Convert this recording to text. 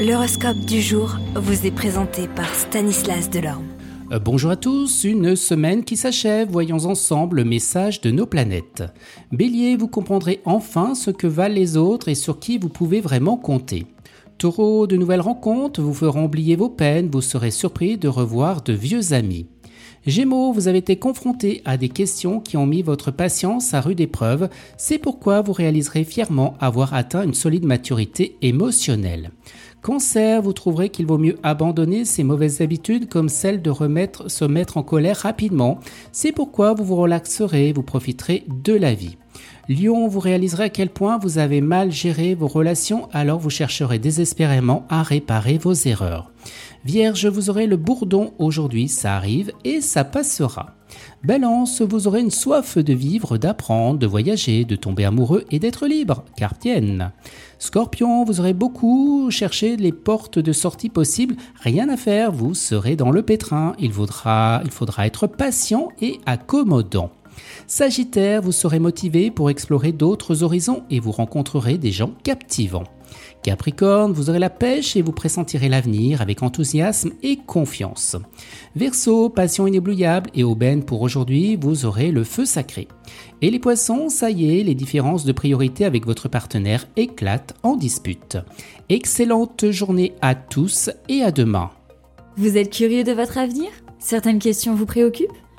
L'horoscope du jour vous est présenté par Stanislas Delorme. Euh, bonjour à tous, une semaine qui s'achève, voyons ensemble le message de nos planètes. Bélier, vous comprendrez enfin ce que valent les autres et sur qui vous pouvez vraiment compter. Taureau, de nouvelles rencontres vous feront oublier vos peines, vous serez surpris de revoir de vieux amis. Gémeaux, vous avez été confronté à des questions qui ont mis votre patience à rude épreuve, c'est pourquoi vous réaliserez fièrement avoir atteint une solide maturité émotionnelle. Cancer, vous trouverez qu'il vaut mieux abandonner ces mauvaises habitudes comme celle de remettre, se mettre en colère rapidement, c'est pourquoi vous vous relaxerez, vous profiterez de la vie. Lion, vous réaliserez à quel point vous avez mal géré vos relations, alors vous chercherez désespérément à réparer vos erreurs. Vierge, vous aurez le bourdon aujourd'hui, ça arrive et ça passera. Balance, vous aurez une soif de vivre, d'apprendre, de voyager, de tomber amoureux et d'être libre, Cartienne. Scorpion, vous aurez beaucoup cherché les portes de sortie possibles, rien à faire, vous serez dans le pétrin, il il faudra être patient et accommodant. Sagittaire, vous serez motivé pour explorer d'autres horizons et vous rencontrerez des gens captivants. Capricorne, vous aurez la pêche et vous pressentirez l'avenir avec enthousiasme et confiance. Verseau, passion inéblouable et aubaine pour aujourd'hui, vous aurez le feu sacré. Et les poissons, ça y est, les différences de priorité avec votre partenaire éclatent en dispute. Excellente journée à tous et à demain. Vous êtes curieux de votre avenir? Certaines questions vous préoccupent?